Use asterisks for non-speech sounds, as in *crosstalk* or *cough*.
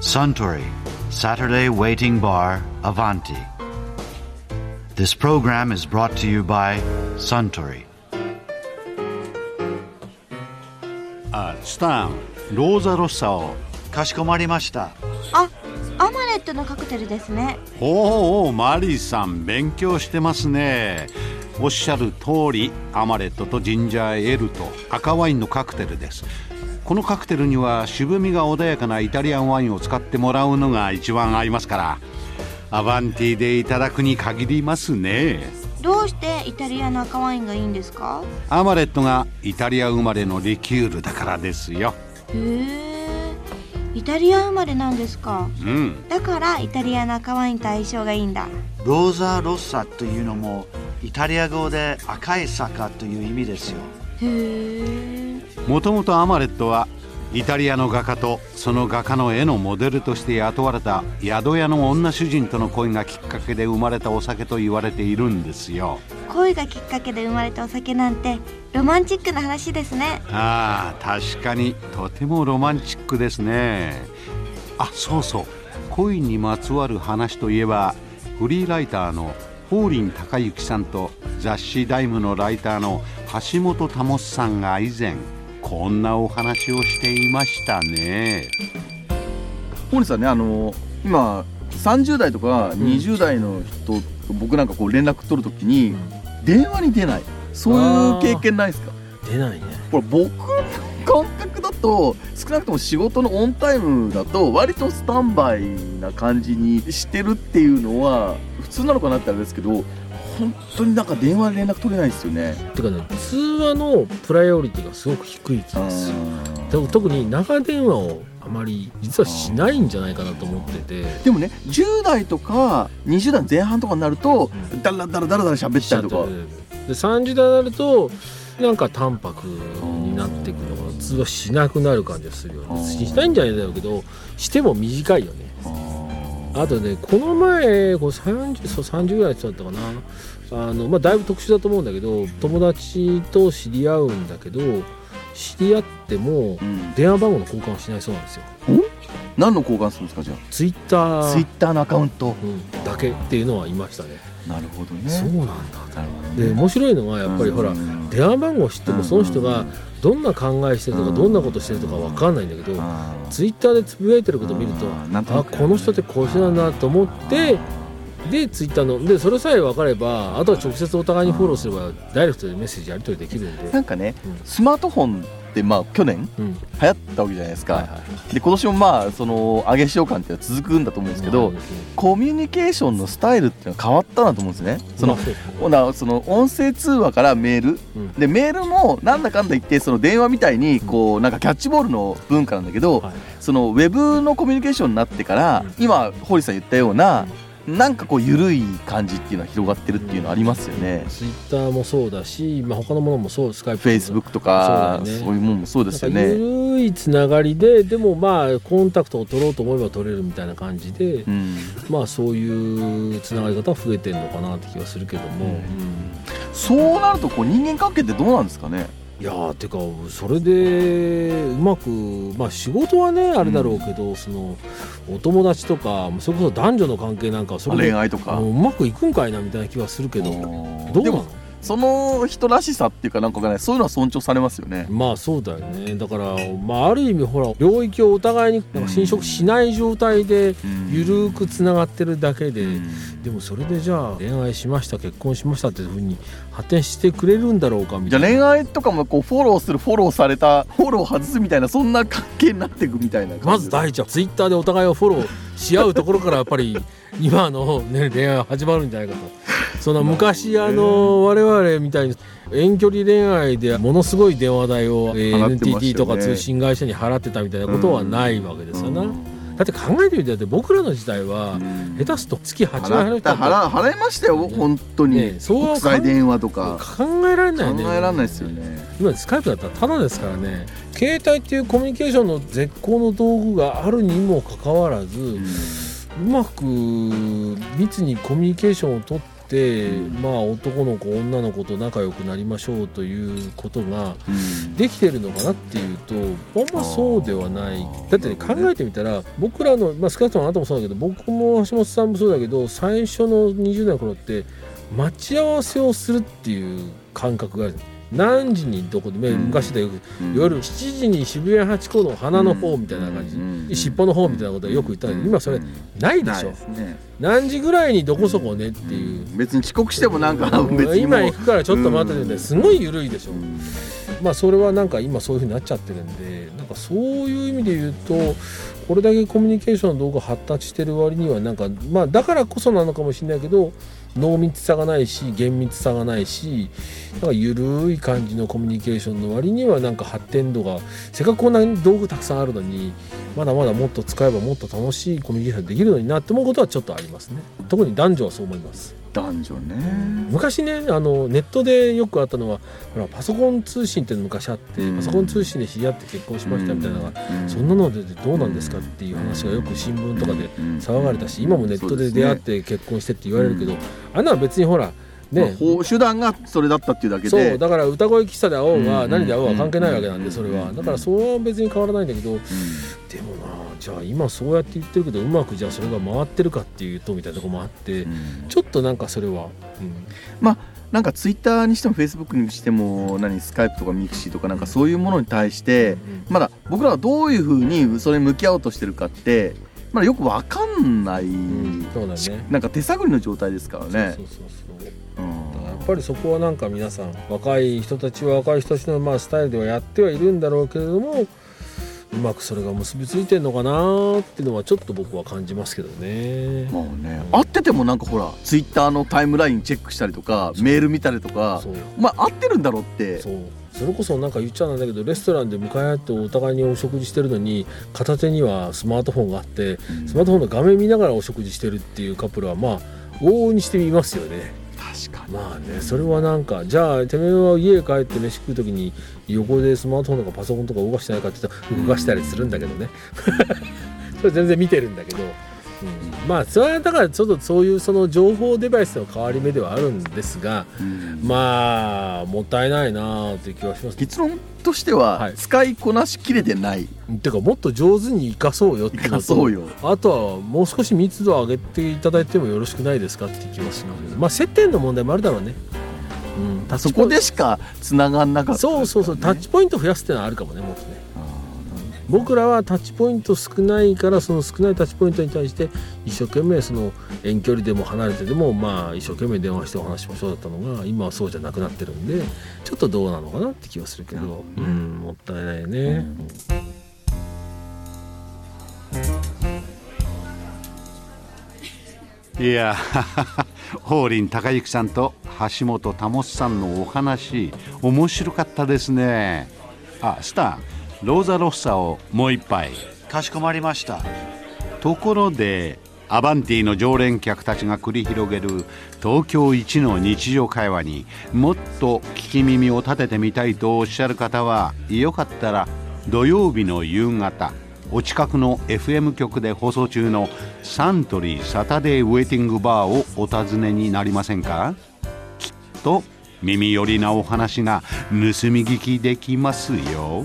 Suntory Saturday Waiting Bar Avanti. This program is brought to you by Suntory. あスタンローザロッサをかしこまりました。あ、アマレットのカクテルですね。おうおうマリーさん勉強してますねおっしゃる通りアマレットとジンジャーエールと赤ワインのカクテルですこのカクテルには渋みが穏やかなイタリアンワインを使ってもらうのが一番合いますからアバンティでいただくに限りますねどうしてイタリアの赤ワインがいいんですか？アマレットがイタリア生まれのリキュールだからですよへえ。イタリア生まれなんですか？うんだからイタリアの赤ワインと相性がいいんだ。ローザ・ロッサというのもイタリア語で赤い坂という意味ですよ。へえ。もともとアマレットはイタリアの画家とその画家の絵のモデルとして雇われた宿屋の女主人との恋がきっかけで生まれたお酒と言われているんですよ。恋がきっかけで生まれたお酒なんてロマンチックな話ですね。ああ確かにとてもロマンチックですね。あそうそう。恋にまつわる話といえばフリーライターの法林孝之さんと雑誌「ダイム」のライターの橋本保さんが以前こんなお話をしていましたね。森さんねあの今30代とか20代の人と僕なんかこう連絡取るときに電話に出ない。そういう経験ないですか？出ないね。これ僕の感覚だと少なくとも仕事のオンタイムだと割とスタンバイな感じにしてるっていうのは普通なのかなってあれですけど本当になんか電話で連絡取れないですよね。てかね通話のプライオリティがすごく低い気がする。特に長電話をあまり実はしないんじゃないかなと思ってて。でもね10代とか20代前半とかになるとだらだらだらだら喋ったりとか。で30代になるとなんか淡白になってくるのが通話しなくなる感じがするよねしないんじゃないんだろうけどしても短いよねあとねこの前こう 30, そう30ぐらいの人だったかな。あの、まあ、だいぶ特殊だと思うんだけど友達と知り合うんだけど知り合ってもうん。電話番号の交換をしないそうなんですよ何の交換するんですかじゃツイッタあツイッー、ターのアカウント。うん、だけっていうのはいましたね。なるほどね。そうなんだ。なるほどね。で面白いのはやっぱりほらうん。電話番号を知ってもその人がどんな考えしてるとかうん。どんなことしてるとか分かんないんだけどあーツイッターでつぶやいてることを見るとあこの人ってこういう人なんだなと思ってでツイッターのでそれさえ分かればあとは直接お互いにフォローすればダイレクトでメッセージやり取りできるんで。なんかねうん。スマートフォンってまあ去年うん。流行ったわけじゃないですか、はいはいで今年もまあその上げ潮感っていうのは続くんだと思うんですけど、コミュニケーションのスタイルっていうのは変わったなと思うんですね。そのうですね。ほなその音声通話からメール。うん。でメールもなんだかんだ言ってその電話みたいにこうなんかキャッチボールの文化なんだけど、はい。そのウェブのコミュニケーションになってから、うん。今堀さん言ったような、なんかこう緩い感じっていうのは広がってるっていうのはありますよね。ツイッターもそうだし、まあ、他のものもそうスカイプフェイスブックとかそう,、ねいうもんもそうですよね。緩いつながりででもまあコンタクトを取ろうと思えば取れるみたいな感じで、うん、まあそういうつながり方は増えてるのかなって気がするけども、うんそうなるとこう人間関係ってどうなんですかね？いやーてかそれでうまくまあ仕事はねあれだろうけど、そのお友達とかそれこそ男女の関係なんかはそれ恋で愛とか。もううまくいくんかいなみたいな気はするけど。どうなの？その人らしさっていうかなんかわかんない。そういうのは尊重されますよね。まあそうだよね。だから、まあ、ある意味ほら領域をお互いになんか侵食しない状態でゆるくつながってるだけで、でもそれでじゃあ恋愛しました結婚しましたっていうふうに発展してくれるんだろうかみたいな。じゃあ恋愛とかもこうフォローするフォローされたフォロー外すみたいなそんな関係になっていくみたいなまず第一はツイッターでお互いをフォローし合うところからやっぱり *laughs* 今の、ね、恋愛は始まるんじゃないかと。その昔あの我々みたいに遠距離恋愛でものすごい電話代を、NTT とか通信会社に払ってたみたいなことはないわけですよな。だって考えてみてだって僕らの時代は下手すと月8万円払った払払いましたよ本当に、ねそう国際電話とか。考えられないよね。考えられないですよね。今スカイプだったらタダですからね。携帯っていうコミュニケーションの絶好の道具があるにもかかわらず、うまく密にコミュニケーションをとって、まあ男の子女の子と仲良くなりましょうということがうん。できてるのかなっていうとあんまそうではない。だってね考えてみたら僕らの、まあ、少なくともあなたもそうだけど僕も橋本さんもそうだけど最初の20代の頃って待ち合わせをするっていう感覚がある何時にどこで、昔でよくうん。夜7時に渋谷ハチ公の花の方みたいな感じ、うん。尻尾の方みたいなことはよく言ったけど、今それないでしょ、ね。何時ぐらいにどこそこねっていう、別に遅刻してもなんか今行くからちょっと待っててうん。すごい緩いでしょ、うん。まあそれはなんか今そういうふうになっちゃってるんでなんかそういう意味で言うとこれだけコミュニケーションの道具発達してる割にはなんかまあだからこそなのかもしれないけど濃密さがないし厳密さがないしなんか緩い感じのコミュニケーションの割にはなんか発展度がせっかくこんなに道具たくさんあるのにまだまだもっと使えばもっと楽しいコミュニケーションできるのになって思うことはちょっとありますね。特に男女はそう思います。男女ね？昔ねあのネットでよくあったのはほらパソコン通信って昔あって、うん。パソコン通信で知り合って結婚しましたみたいなのが、うん。そんなのでどうなんですかっていう話がよく新聞とかでうん。騒がれたし今もネットで出会って結婚してって言われるけど、あんなのは別にほらまあ手段がそれだったっていうだけで。そうだから歌声喫茶で会おうがうん。何で会おうが関係ないわけなんでそれは。だからそれは別に変わらないんだけどでもなじゃあ今そうやって言ってるけどうまくじゃあそれが回ってるかっていうとみたいなとこもあってうん。ちょっとなんかそれは、なんかツイッターにしてもフェイスブックにしても何スカイプとかミクシーとかなんかそういうものに対してうんまだ僕らはどういうふうにそれに向き合おうとしてるかってまだよくわかんない、うん。そうだしねなんか手探りの状態ですからね。そうそうそうそう。うん。やっぱりそこはなんか皆さん若い人たちは若い人たちのまあスタイルではやってはいるんだろうけれどもうまくそれが結びついてるのかなっていうのはちょっと僕は感じますけどね。まあね会っててもなんかほらツイッターのタイムラインチェックしたりとかメール見たりとかお前会ってるんだろって。そう。それこそなんか言っちゃなんだけどレストランで向かい合ってお互いにお食事してるのに片手にはスマートフォンがあってスマートフォンの画面見ながらお食事してるっていうカップルはまあ往々にしてみますよね。かに。まあねそれはなんかじゃあてめえは家帰って飯食う時に横でスマートフォンとかパソコンとか動かしてないかって言ったら動かしたりするんだけどね。*laughs* それ全然見てるんだけど、うん、まあそれはだからちょっとそういうその情報デバイスの変わり目ではあるんですがうん。まあもったいないなあっていう気はします結論としては、はい。使いこなしきれてない。てかもっと上手に生かそうよっていう生かそうよ。あとはもう少し密度を上げていただいてもよろしくないですかっていう気はしますけどまあ接点の問題もあるだろうね、うん、そこでしか繋がんなかった、そうそうそう。タッチポイント増やすってのはあるかもねもっとね僕らはタッチポイント少ないからその少ないタッチポイントに対して一生懸命その遠距離でも離れてでもまあ一生懸命電話してお話しましょうだったのが今はそうじゃなくなってるんでちょっとどうなのかなって気はするけどうん。もったいないね、いや *laughs* 法林孝之さんと橋本保さんのお話面白かったですね。あスタンローザロッサをもう一杯。かしこまりました。ところでアバンティの常連客たちが繰り広げる東京一の日常会話にもっと聞き耳を立ててみたいとおっしゃる方はよかったら土曜日の夕方お近くの FM 局で放送中のサントリーサタデーウェイティングバーをお尋ねになりませんか？きっと耳寄りなお話が盗み聞きできますよ。